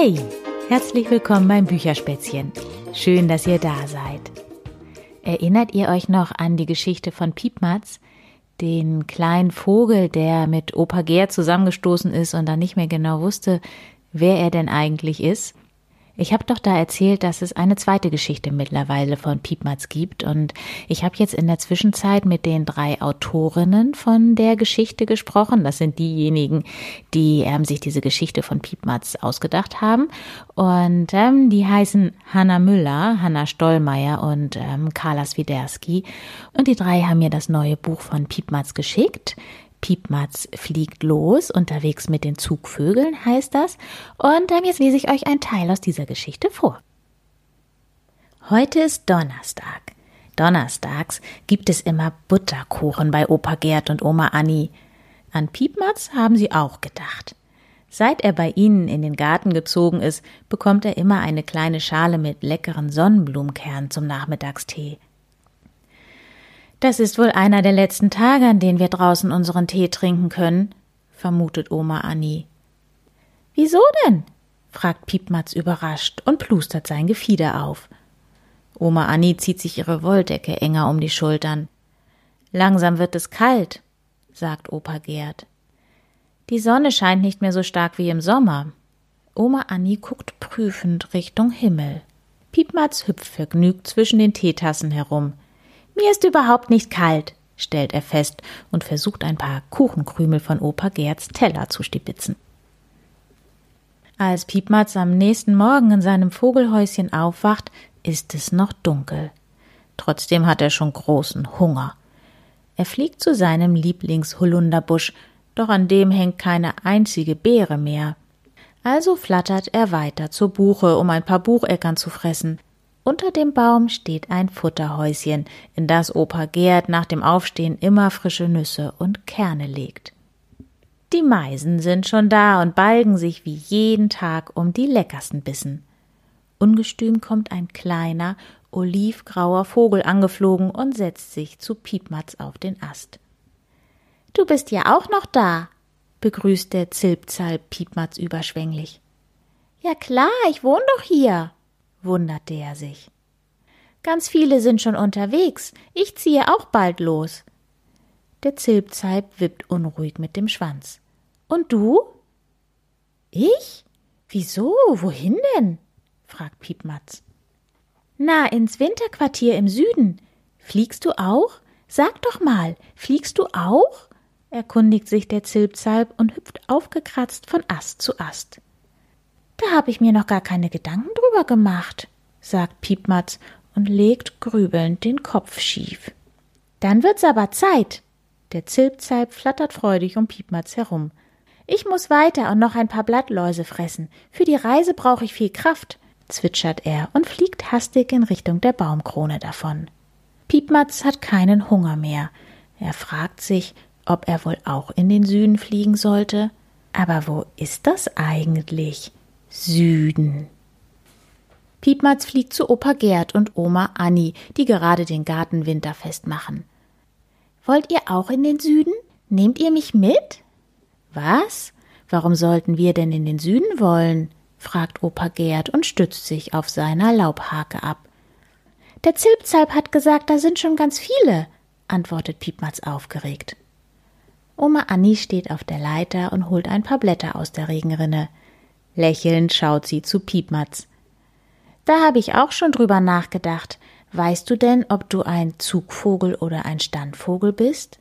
Hey, herzlich willkommen beim Bücherspätzchen. Schön, dass ihr da seid. Erinnert ihr euch noch an die Geschichte von Piepmatz, den kleinen Vogel, der mit Opa Gerd zusammengestoßen ist und dann nicht mehr genau wusste, wer er denn eigentlich ist? Ich habe doch da erzählt, dass es eine zweite Geschichte mittlerweile von Piepmatz gibt und ich habe jetzt in der Zwischenzeit mit den drei Autorinnen von der Geschichte gesprochen. Das sind diejenigen, die ähm, sich diese Geschichte von Piepmatz ausgedacht haben und ähm, die heißen Hanna Müller, Hanna Stollmeier und ähm, Carla Swiderski und die drei haben mir das neue Buch von Piepmatz geschickt. Piepmatz fliegt los, unterwegs mit den Zugvögeln heißt das. Und ähm, jetzt lese ich euch einen Teil aus dieser Geschichte vor. Heute ist Donnerstag. Donnerstags gibt es immer Butterkuchen bei Opa Gerd und Oma Anni. An Piepmatz haben sie auch gedacht. Seit er bei ihnen in den Garten gezogen ist, bekommt er immer eine kleine Schale mit leckeren Sonnenblumenkernen zum Nachmittagstee. Das ist wohl einer der letzten Tage, an denen wir draußen unseren Tee trinken können, vermutet Oma Annie. Wieso denn? fragt Piepmatz überrascht und plustert sein Gefieder auf. Oma Annie zieht sich ihre Wolldecke enger um die Schultern. Langsam wird es kalt, sagt Opa Gerd. Die Sonne scheint nicht mehr so stark wie im Sommer. Oma Annie guckt prüfend Richtung Himmel. Piepmatz hüpft vergnügt zwischen den Teetassen herum. Mir ist überhaupt nicht kalt, stellt er fest und versucht ein paar Kuchenkrümel von Opa Gerds Teller zu stibitzen. Als Piepmatz am nächsten Morgen in seinem Vogelhäuschen aufwacht, ist es noch dunkel. Trotzdem hat er schon großen Hunger. Er fliegt zu seinem Lieblingshulunderbusch, doch an dem hängt keine einzige Beere mehr. Also flattert er weiter zur Buche, um ein paar Bucheckern zu fressen. Unter dem Baum steht ein Futterhäuschen, in das Opa Gerd nach dem Aufstehen immer frische Nüsse und Kerne legt. Die Meisen sind schon da und balgen sich wie jeden Tag um die leckersten Bissen. Ungestüm kommt ein kleiner, olivgrauer Vogel angeflogen und setzt sich zu Piepmatz auf den Ast. Du bist ja auch noch da, begrüßt der Zilpzalp Piepmatz überschwänglich. Ja klar, ich wohne doch hier, wunderte er sich. Ganz viele sind schon unterwegs. Ich ziehe auch bald los. Der Zilpzalp wippt unruhig mit dem Schwanz. Und du? Ich? Wieso? Wohin denn? fragt Piepmatz. Na, ins Winterquartier im Süden. Fliegst du auch? Sag doch mal, fliegst du auch? erkundigt sich der Zilpzalp und hüpft aufgekratzt von Ast zu Ast. Da habe ich mir noch gar keine Gedanken drüber gemacht, sagt Piepmatz und legt grübelnd den Kopf schief. Dann wird's aber Zeit. Der Zilpzalp flattert freudig um Piepmatz herum. Ich muss weiter und noch ein paar Blattläuse fressen. Für die Reise brauche ich viel Kraft, zwitschert er und fliegt hastig in Richtung der Baumkrone davon. Piepmatz hat keinen Hunger mehr. Er fragt sich, ob er wohl auch in den Süden fliegen sollte. Aber wo ist das eigentlich? Süden. Piepmatz fliegt zu Opa Gerd und Oma Anni, die gerade den Garten winterfest machen. Wollt ihr auch in den Süden? Nehmt ihr mich mit? Was? Warum sollten wir denn in den Süden wollen? fragt Opa Gerd und stützt sich auf seiner Laubhake ab. Der Zilpzalp hat gesagt, da sind schon ganz viele, antwortet Piepmatz aufgeregt. Oma Anni steht auf der Leiter und holt ein paar Blätter aus der Regenrinne. Lächelnd schaut sie zu Piepmatz. Da habe ich auch schon drüber nachgedacht. Weißt du denn, ob du ein Zugvogel oder ein Standvogel bist?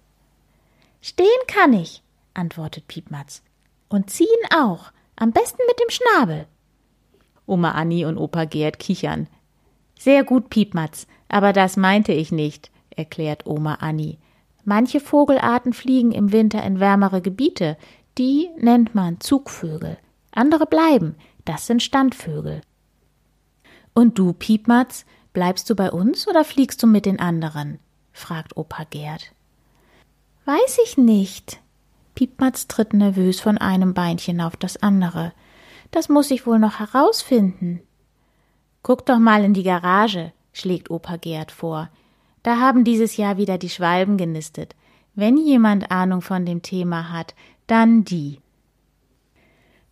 Stehen kann ich, antwortet Piepmatz. Und ziehen auch, am besten mit dem Schnabel. Oma Anni und Opa Gerd kichern. Sehr gut, Piepmatz, aber das meinte ich nicht, erklärt Oma Anni. Manche Vogelarten fliegen im Winter in wärmere Gebiete, die nennt man Zugvögel. Andere bleiben, das sind Standvögel. Und du, Piepmatz, bleibst du bei uns oder fliegst du mit den anderen? fragt Opa Gerd. Weiß ich nicht. Piepmatz tritt nervös von einem Beinchen auf das andere. Das muss ich wohl noch herausfinden. Guck doch mal in die Garage, schlägt Opa Gerd vor. Da haben dieses Jahr wieder die Schwalben genistet. Wenn jemand Ahnung von dem Thema hat, dann die.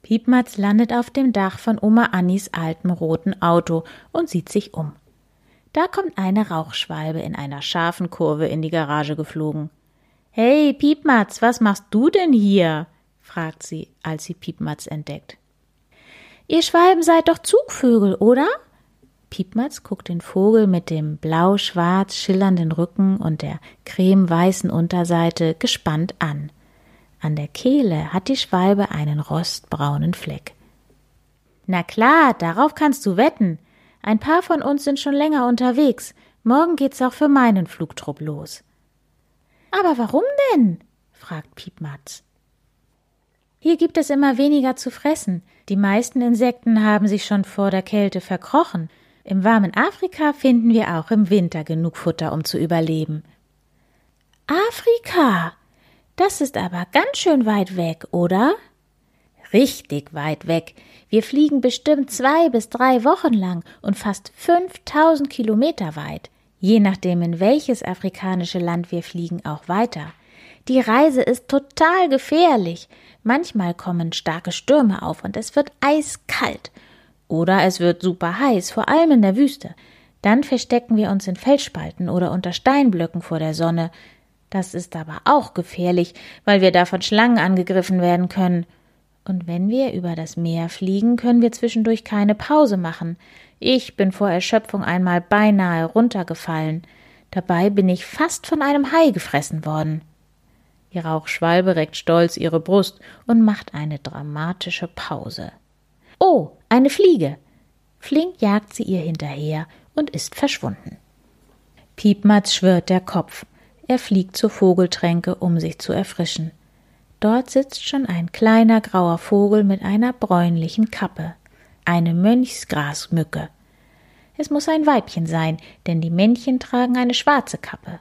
Piepmatz landet auf dem Dach von Oma Annis altem roten Auto und sieht sich um. Da kommt eine Rauchschwalbe in einer scharfen Kurve in die Garage geflogen. Hey, Piepmatz, was machst du denn hier? fragt sie, als sie Piepmatz entdeckt. Ihr Schwalben seid doch Zugvögel, oder? Piepmatz guckt den Vogel mit dem blau-schwarz schillernden Rücken und der cremeweißen Unterseite gespannt an. An der Kehle hat die Schwalbe einen rostbraunen Fleck. Na klar, darauf kannst du wetten. Ein paar von uns sind schon länger unterwegs. Morgen geht's auch für meinen Flugtrupp los. Aber warum denn? fragt Piepmatz. Hier gibt es immer weniger zu fressen. Die meisten Insekten haben sich schon vor der Kälte verkrochen. Im warmen Afrika finden wir auch im Winter genug Futter, um zu überleben. Afrika, das ist aber ganz schön weit weg, oder? Richtig weit weg. Wir fliegen bestimmt zwei bis drei Wochen lang und fast 5000 Kilometer weit. Je nachdem, in welches afrikanische Land wir fliegen, auch weiter. Die Reise ist total gefährlich. Manchmal kommen starke Stürme auf und es wird eiskalt. Oder es wird super heiß, vor allem in der Wüste. Dann verstecken wir uns in Felsspalten oder unter Steinblöcken vor der Sonne. Das ist aber auch gefährlich, weil wir da von Schlangen angegriffen werden können. Und wenn wir über das Meer fliegen, können wir zwischendurch keine Pause machen. Ich bin vor Erschöpfung einmal beinahe runtergefallen. Dabei bin ich fast von einem Hai gefressen worden. Die Rauchschwalbe reckt stolz ihre Brust und macht eine dramatische Pause. Oh, eine Fliege. Flink jagt sie ihr hinterher und ist verschwunden. Piepmatz schwirrt der Kopf. Er fliegt zur Vogeltränke, um sich zu erfrischen. Dort sitzt schon ein kleiner grauer Vogel mit einer bräunlichen Kappe, eine Mönchsgrasmücke. Es muss ein Weibchen sein, denn die Männchen tragen eine schwarze Kappe.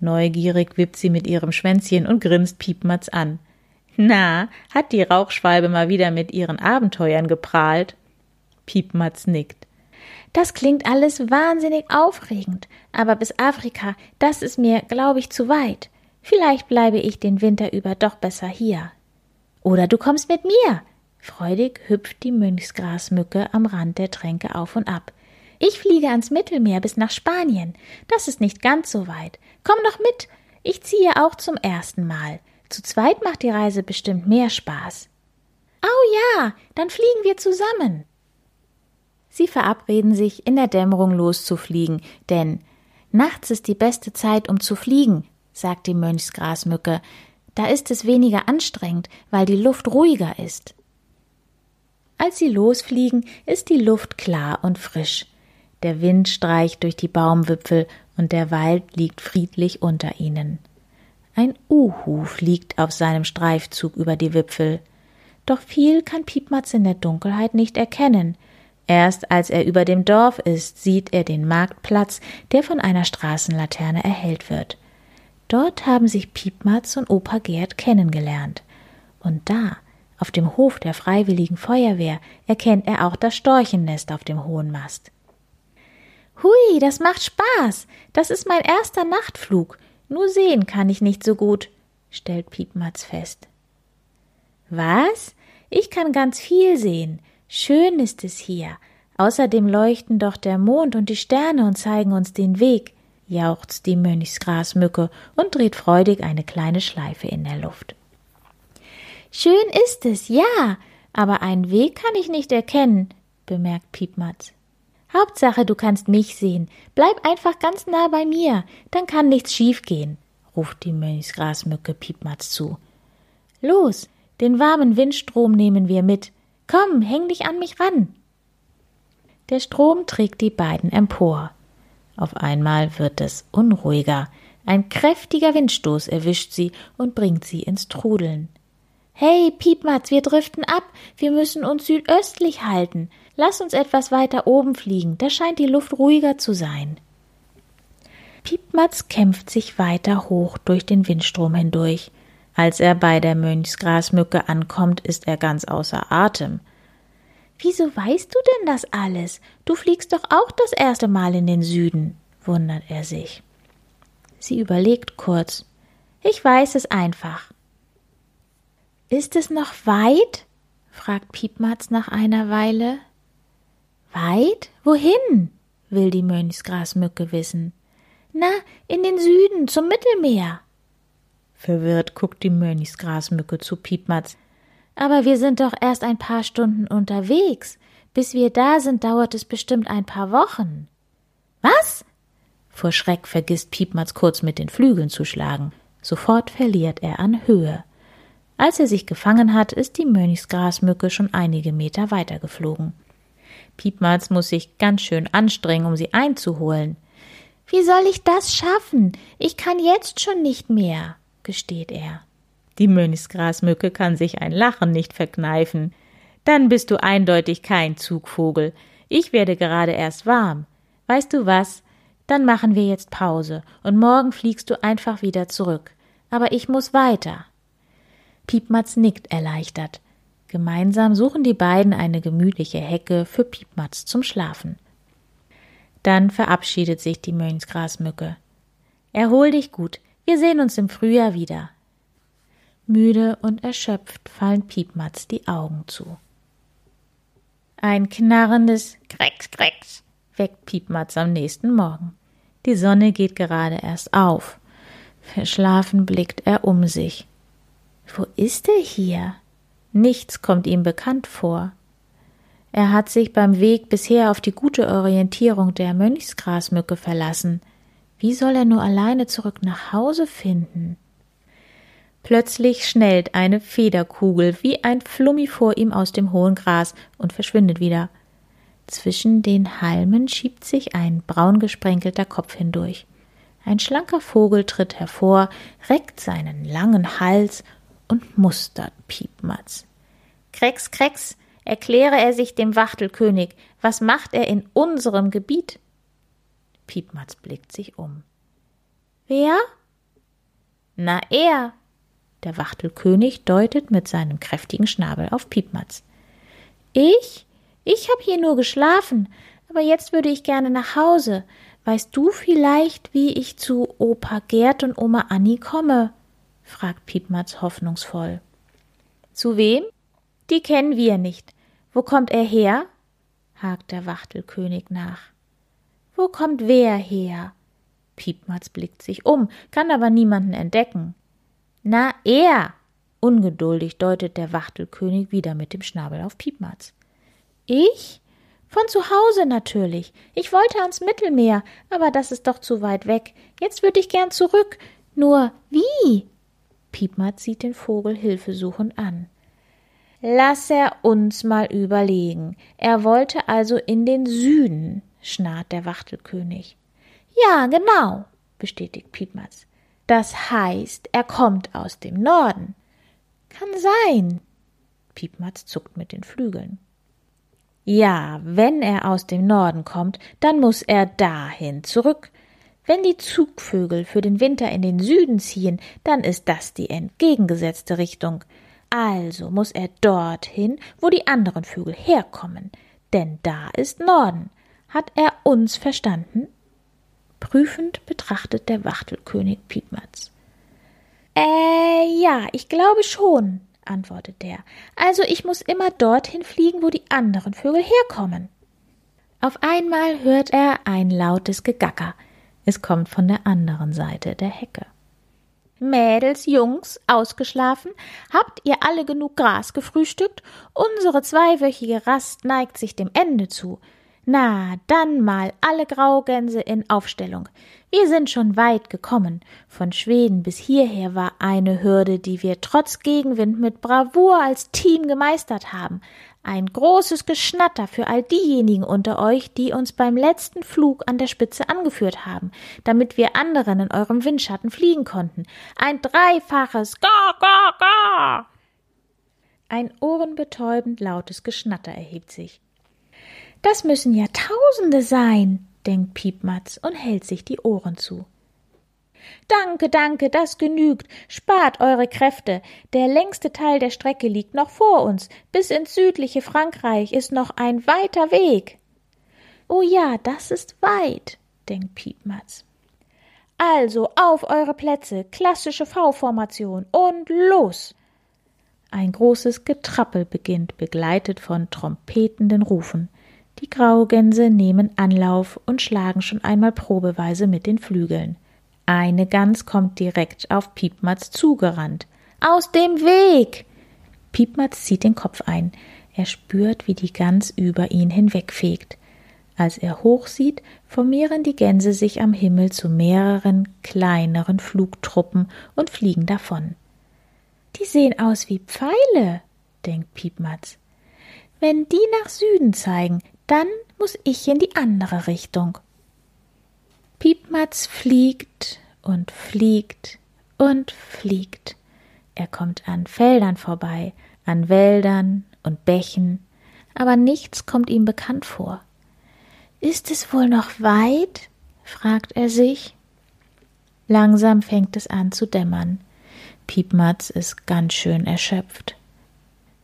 Neugierig wippt sie mit ihrem Schwänzchen und grinst Piepmatz an. Na, hat die Rauchschwalbe mal wieder mit ihren Abenteuern geprahlt? Piepmatz nickt. Das klingt alles wahnsinnig aufregend, aber bis Afrika, das ist mir, glaube ich, zu weit. Vielleicht bleibe ich den Winter über doch besser hier. Oder du kommst mit mir. Freudig hüpft die Mönchsgrasmücke am Rand der Tränke auf und ab. Ich fliege ans Mittelmeer bis nach Spanien. Das ist nicht ganz so weit. Komm doch mit. Ich ziehe auch zum ersten Mal. Zu zweit macht die Reise bestimmt mehr Spaß. Au ja, dann fliegen wir zusammen. Sie verabreden sich, in der Dämmerung loszufliegen, denn nachts ist die beste Zeit, um zu fliegen, sagt die Mönchsgrasmücke. Da ist es weniger anstrengend, weil die Luft ruhiger ist. Als sie losfliegen, ist die Luft klar und frisch. Der Wind streicht durch die Baumwipfel und der Wald liegt friedlich unter ihnen. Ein Uhu fliegt auf seinem Streifzug über die Wipfel. Doch viel kann Piepmatz in der Dunkelheit nicht erkennen. Erst als er über dem Dorf ist, sieht er den Marktplatz, der von einer Straßenlaterne erhellt wird. Dort haben sich Piepmatz und Opa Gerd kennengelernt. Und da, auf dem Hof der Freiwilligen Feuerwehr, erkennt er auch das Storchennest auf dem hohen Mast. Hui, das macht Spaß. Das ist mein erster Nachtflug. Nur sehen kann ich nicht so gut, stellt Piepmatz fest. Was? Ich kann ganz viel sehen. Schön ist es hier. Außerdem leuchten doch der Mond und die Sterne und zeigen uns den Weg, jauchzt die Mönchsgrasmücke und dreht freudig eine kleine Schleife in der Luft. Schön ist es, ja, aber einen Weg kann ich nicht erkennen, bemerkt Piepmatz. Hauptsache, du kannst mich sehen. Bleib einfach ganz nah bei mir, dann kann nichts schiefgehen, ruft die Mönchsgrasmücke Piepmatz zu. Los, den warmen Windstrom nehmen wir mit. Komm, häng dich an mich ran. Der Strom trägt die beiden empor. Auf einmal wird es unruhiger. Ein kräftiger Windstoß erwischt sie und bringt sie ins Trudeln. Hey, Piepmatz, wir driften ab. Wir müssen uns südöstlich halten. Lass uns etwas weiter oben fliegen, da scheint die Luft ruhiger zu sein. Piepmatz kämpft sich weiter hoch durch den Windstrom hindurch. Als er bei der Mönchsgrasmücke ankommt, ist er ganz außer Atem. Wieso weißt du denn das alles? Du fliegst doch auch das erste Mal in den Süden, wundert er sich. Sie überlegt kurz. Ich weiß es einfach. Ist es noch weit? fragt Piepmatz nach einer Weile. Weit? Wohin? will die Mönchsgrasmücke wissen. Na, in den Süden, zum Mittelmeer. Verwirrt guckt die Mönchsgrasmücke zu Piepmatz. Aber wir sind doch erst ein paar Stunden unterwegs. Bis wir da sind, dauert es bestimmt ein paar Wochen. Was? Vor Schreck vergisst Piepmatz kurz mit den Flügeln zu schlagen. Sofort verliert er an Höhe. Als er sich gefangen hat, ist die Mönchsgrasmücke schon einige Meter weitergeflogen. Piepmatz muss sich ganz schön anstrengen, um sie einzuholen. Wie soll ich das schaffen? Ich kann jetzt schon nicht mehr, gesteht er. Die Mönchsgrasmücke kann sich ein Lachen nicht verkneifen. Dann bist du eindeutig kein Zugvogel. Ich werde gerade erst warm. Weißt du was? Dann machen wir jetzt Pause und morgen fliegst du einfach wieder zurück. Aber ich muss weiter. Piepmatz nickt erleichtert. Gemeinsam suchen die beiden eine gemütliche Hecke für Piepmatz zum Schlafen. Dann verabschiedet sich die Mönchsgrasmücke. Erhol dich gut, wir sehen uns im Frühjahr wieder. Müde und erschöpft fallen Piepmatz die Augen zu. Ein knarrendes Krex, Krex weckt Piepmatz am nächsten Morgen. Die Sonne geht gerade erst auf. Verschlafen blickt er um sich. Wo ist er hier? Nichts kommt ihm bekannt vor. Er hat sich beim Weg bisher auf die gute Orientierung der Mönchsgrasmücke verlassen. Wie soll er nur alleine zurück nach Hause finden? Plötzlich schnellt eine Federkugel wie ein Flummi vor ihm aus dem hohen Gras und verschwindet wieder. Zwischen den Halmen schiebt sich ein braun gesprenkelter Kopf hindurch. Ein schlanker Vogel tritt hervor, reckt seinen langen Hals und mustert Piepmatz. Krex, Krex, erkläre er sich dem Wachtelkönig, was macht er in unserem Gebiet? Piepmatz blickt sich um. Wer? Na, er. Der Wachtelkönig deutet mit seinem kräftigen Schnabel auf Piepmatz. Ich? Ich hab hier nur geschlafen, aber jetzt würde ich gerne nach Hause. Weißt du vielleicht, wie ich zu Opa Gerd und Oma Annie komme? fragt Piepmatz hoffnungsvoll. Zu wem? Die kennen wir nicht. Wo kommt er her? hakt der Wachtelkönig nach. Wo kommt wer her? Piepmatz blickt sich um, kann aber niemanden entdecken. Na, er! Ungeduldig deutet der Wachtelkönig wieder mit dem Schnabel auf Piepmatz. Ich? Von zu Hause natürlich. Ich wollte ans Mittelmeer, aber das ist doch zu weit weg. Jetzt würde ich gern zurück. Nur wie? Piepmatz sieht den Vogel hilfesuchend an. Lass er uns mal überlegen. Er wollte also in den Süden, schnarrt der Wachtelkönig. Ja, genau, bestätigt Piepmatz. Das heißt, er kommt aus dem Norden. Kann sein. Piepmatz zuckt mit den Flügeln. Ja, wenn er aus dem Norden kommt, dann muss er dahin zurück. Wenn die Zugvögel für den Winter in den Süden ziehen, dann ist das die entgegengesetzte Richtung. Also muss er dorthin, wo die anderen Vögel herkommen, denn da ist Norden. Hat er uns verstanden? Prüfend betrachtet der Wachtelkönig Piepmatz. Äh, ja, ich glaube schon, antwortet der. Also ich muss immer dorthin fliegen, wo die anderen Vögel herkommen. Auf einmal hört er ein lautes Gegacker. Es kommt von der anderen Seite der Hecke. Mädels, Jungs, ausgeschlafen? Habt ihr alle genug Gras gefrühstückt? Unsere zweiwöchige Rast neigt sich dem Ende zu. Na, dann mal alle Graugänse in Aufstellung. Wir sind schon weit gekommen. Von Schweden bis hierher war eine Hürde, die wir trotz Gegenwind mit Bravour als Team gemeistert haben. Ein großes Geschnatter für all diejenigen unter euch, die uns beim letzten Flug an der Spitze angeführt haben, damit wir anderen in eurem Windschatten fliegen konnten. Ein dreifaches Ga, Ga, Ga! Ein ohrenbetäubend lautes Geschnatter erhebt sich. Das müssen ja Tausende sein, denkt Piepmatz und hält sich die Ohren zu. Danke, danke, das genügt. Spart eure Kräfte. Der längste Teil der Strecke liegt noch vor uns. Bis ins südliche Frankreich ist noch ein weiter Weg. Oh ja, das ist weit, denkt Piepmatz. Also auf eure Plätze, klassische V-Formation und los! Ein großes Getrappel beginnt, begleitet von trompetenden Rufen. Die Graugänse nehmen Anlauf und schlagen schon einmal probeweise mit den Flügeln. Eine Gans kommt direkt auf Piepmatz zugerannt. Aus dem Weg! Piepmatz zieht den Kopf ein. Er spürt, wie die Gans über ihn hinwegfegt. Als er hochsieht, formieren die Gänse sich am Himmel zu mehreren kleineren Flugtruppen und fliegen davon. Die sehen aus wie Pfeile, denkt Piepmatz. Wenn die nach Süden zeigen, dann muss ich in die andere Richtung. Piepmatz fliegt und fliegt und fliegt. Er kommt an Feldern vorbei, an Wäldern und Bächen, aber nichts kommt ihm bekannt vor. Ist es wohl noch weit? fragt er sich. Langsam fängt es an zu dämmern. Piepmatz ist ganz schön erschöpft.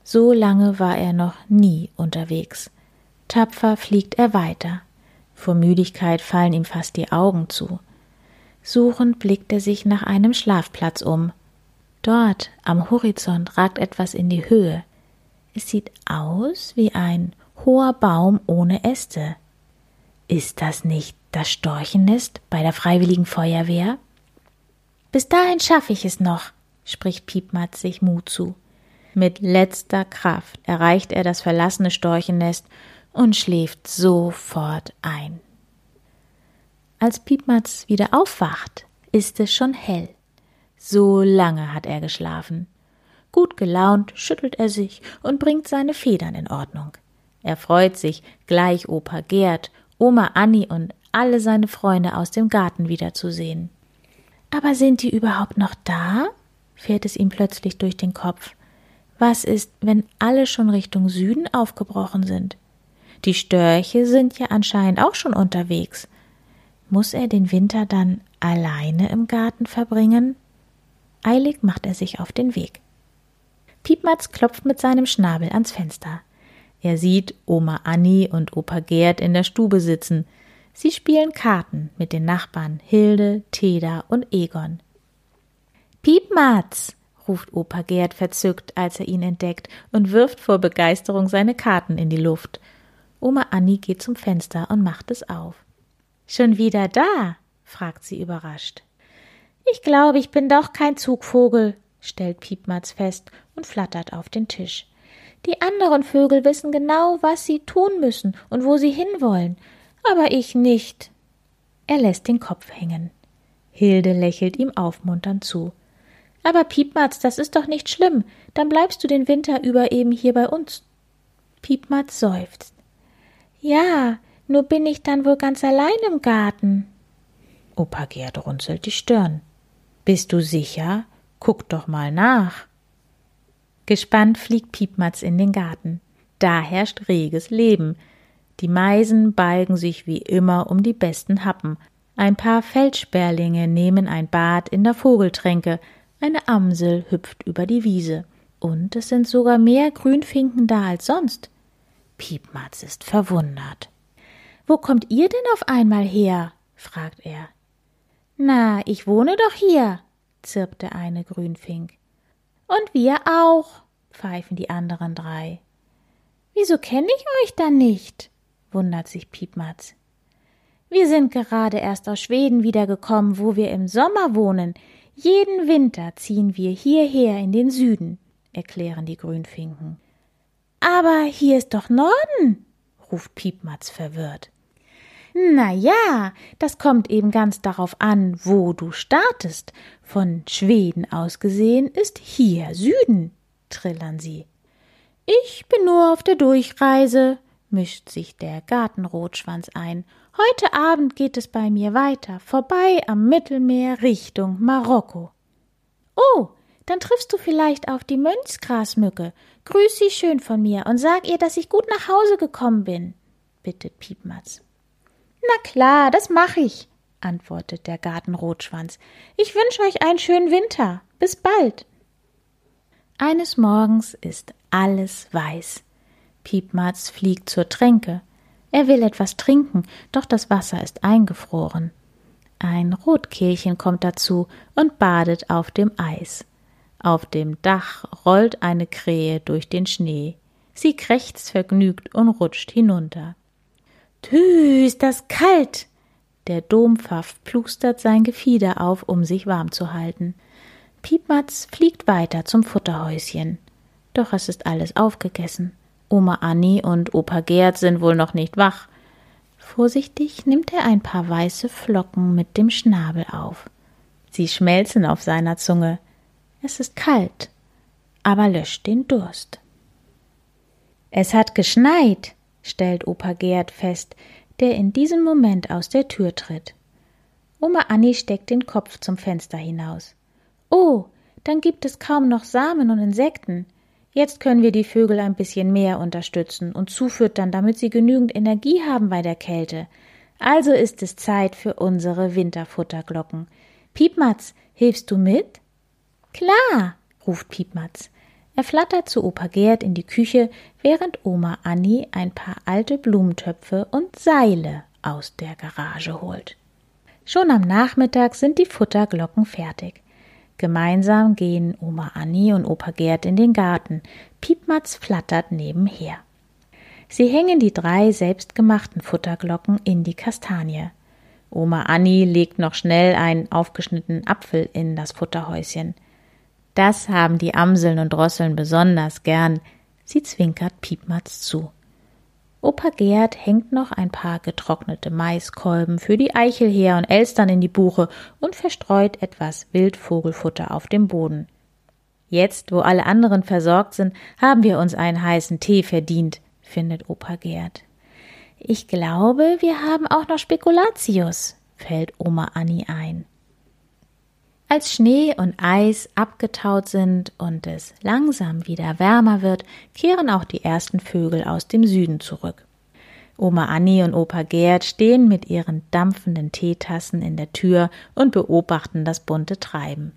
So lange war er noch nie unterwegs. Tapfer fliegt er weiter. Vor Müdigkeit fallen ihm fast die Augen zu. Suchend blickt er sich nach einem Schlafplatz um. Dort am Horizont ragt etwas in die Höhe. Es sieht aus wie ein hoher Baum ohne Äste. Ist das nicht das Storchennest bei der Freiwilligen Feuerwehr? Bis dahin schaffe ich es noch, spricht Piepmatz sich Mut zu. Mit letzter Kraft erreicht er das verlassene Storchennest und schläft sofort ein. Als Piepmatz wieder aufwacht, ist es schon hell. So lange hat er geschlafen. Gut gelaunt schüttelt er sich und bringt seine Federn in Ordnung. Er freut sich, gleich Opa Gerd, Oma Anni und alle seine Freunde aus dem Garten wiederzusehen. Aber sind die überhaupt noch da? fährt es ihm plötzlich durch den Kopf. Was ist, wenn alle schon Richtung Süden aufgebrochen sind? Die Störche sind ja anscheinend auch schon unterwegs. Muss er den Winter dann alleine im Garten verbringen? Eilig macht er sich auf den Weg. Piepmatz klopft mit seinem Schnabel ans Fenster. Er sieht Oma Anni und Opa Gerd in der Stube sitzen. Sie spielen Karten mit den Nachbarn Hilde, Teda und Egon. Piepmatz, ruft Opa Gerd verzückt, als er ihn entdeckt und wirft vor Begeisterung seine Karten in die Luft. Oma Anni geht zum Fenster und macht es auf. Schon wieder da? fragt sie überrascht. Ich glaube, ich bin doch kein Zugvogel, stellt Piepmatz fest und flattert auf den Tisch. Die anderen Vögel wissen genau, was sie tun müssen und wo sie hinwollen, aber ich nicht. Er lässt den Kopf hängen. Hilde lächelt ihm aufmunternd zu. Aber Piepmatz, das ist doch nicht schlimm, dann bleibst du den Winter über eben hier bei uns. Piepmatz seufzt. Ja, nur bin ich dann wohl ganz allein im Garten. Opa Gerd runzelt die Stirn. Bist du sicher? Guck doch mal nach. Gespannt fliegt Piepmatz in den Garten. Da herrscht reges Leben. Die Meisen balgen sich wie immer um die besten Happen. Ein paar Feldsperlinge nehmen ein Bad in der Vogeltränke. Eine Amsel hüpft über die Wiese. Und es sind sogar mehr Grünfinken da als sonst. Piepmatz ist verwundert. Wo kommt ihr denn auf einmal her? fragt er. Na, ich wohne doch hier, zirpt der eine Grünfink. Und wir auch, pfeifen die anderen drei. Wieso kenne ich euch dann nicht? wundert sich Piepmatz. Wir sind gerade erst aus Schweden wiedergekommen, wo wir im Sommer wohnen. Jeden Winter ziehen wir hierher in den Süden, erklären die Grünfinken. Aber hier ist doch Norden, ruft Piepmatz verwirrt. Na ja, das kommt eben ganz darauf an, wo du startest. Von Schweden aus gesehen ist hier Süden, trillern sie. Ich bin nur auf der Durchreise, mischt sich der Gartenrotschwanz ein. Heute Abend geht es bei mir weiter, vorbei am Mittelmeer Richtung Marokko. Oh, dann triffst du vielleicht auf die Mönchsgrasmücke. Grüß sie schön von mir und sag ihr, dass ich gut nach Hause gekommen bin, bittet Piepmatz. Na klar, das mach ich, antwortet der Gartenrotschwanz. Ich wünsche euch einen schönen Winter. Bis bald. Eines Morgens ist alles weiß. Piepmatz fliegt zur Tränke. Er will etwas trinken, doch das Wasser ist eingefroren. Ein Rotkehlchen kommt dazu und badet auf dem Eis. Auf dem Dach rollt eine Krähe durch den Schnee. Sie krächzt vergnügt und rutscht hinunter. Tü, ist das kalt! Der Dompfaff plustert sein Gefieder auf, um sich warm zu halten. Piepmatz fliegt weiter zum Futterhäuschen. Doch es ist alles aufgegessen. Oma Annie und Opa Gerd sind wohl noch nicht wach. Vorsichtig nimmt er ein paar weiße Flocken mit dem Schnabel auf. Sie schmelzen auf seiner Zunge. Es ist kalt, aber löscht den Durst. Es hat geschneit, stellt Opa Gerd fest, der in diesem Moment aus der Tür tritt. Oma Annie steckt den Kopf zum Fenster hinaus. Oh, dann gibt es kaum noch Samen und Insekten. Jetzt können wir die Vögel ein bisschen mehr unterstützen und zufüttern, damit sie genügend Energie haben bei der Kälte. Also ist es Zeit für unsere Winterfutterglocken. Piepmatz, hilfst du mit? Klar, ruft Piepmatz. Er flattert zu Opa Gerd in die Küche, während Oma Annie ein paar alte Blumentöpfe und Seile aus der Garage holt. Schon am Nachmittag sind die Futterglocken fertig. Gemeinsam gehen Oma Annie und Opa Gerd in den Garten. Piepmatz flattert nebenher. Sie hängen die drei selbstgemachten Futterglocken in die Kastanie. Oma Annie legt noch schnell einen aufgeschnittenen Apfel in das Futterhäuschen. Das haben die Amseln und Drosseln besonders gern. Sie zwinkert Piepmatz zu. Opa Gerd hängt noch ein paar getrocknete Maiskolben für die Eichel her und Elstern in die Buche und verstreut etwas Wildvogelfutter auf dem Boden. Jetzt, wo alle anderen versorgt sind, haben wir uns einen heißen Tee verdient, findet Opa Gerd. Ich glaube, wir haben auch noch Spekulatius, fällt Oma Annie ein. Als Schnee und Eis abgetaut sind und es langsam wieder wärmer wird, kehren auch die ersten Vögel aus dem Süden zurück. Oma Annie und Opa Gerd stehen mit ihren dampfenden Teetassen in der Tür und beobachten das bunte Treiben.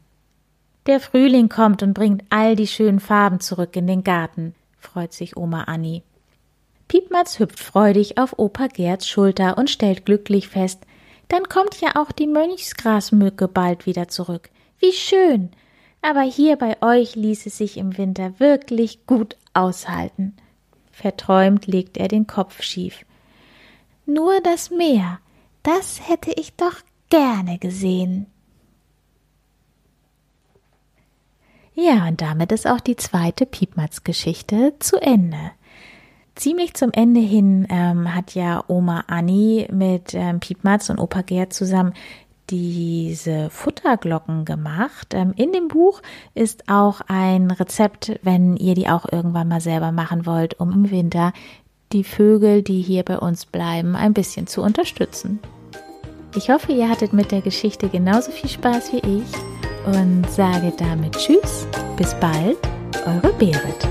Der Frühling kommt und bringt all die schönen Farben zurück in den Garten, freut sich Oma Annie. Piepmatz hüpft freudig auf Opa Gerds Schulter und stellt glücklich fest, dann kommt ja auch die Mönchsgrasmücke bald wieder zurück. Wie schön. Aber hier bei euch ließ es sich im Winter wirklich gut aushalten. Verträumt legt er den Kopf schief. Nur das Meer, das hätte ich doch gerne gesehen. Ja, und damit ist auch die zweite Piepmatz-Geschichte zu Ende. Ziemlich zum Ende hin ähm, hat ja Oma Annie mit ähm, Piepmatz und Opa Gerd zusammen diese Futterglocken gemacht. Ähm, in dem Buch ist auch ein Rezept, wenn ihr die auch irgendwann mal selber machen wollt, um im Winter die Vögel, die hier bei uns bleiben, ein bisschen zu unterstützen. Ich hoffe, ihr hattet mit der Geschichte genauso viel Spaß wie ich und sage damit Tschüss, bis bald, eure Berit.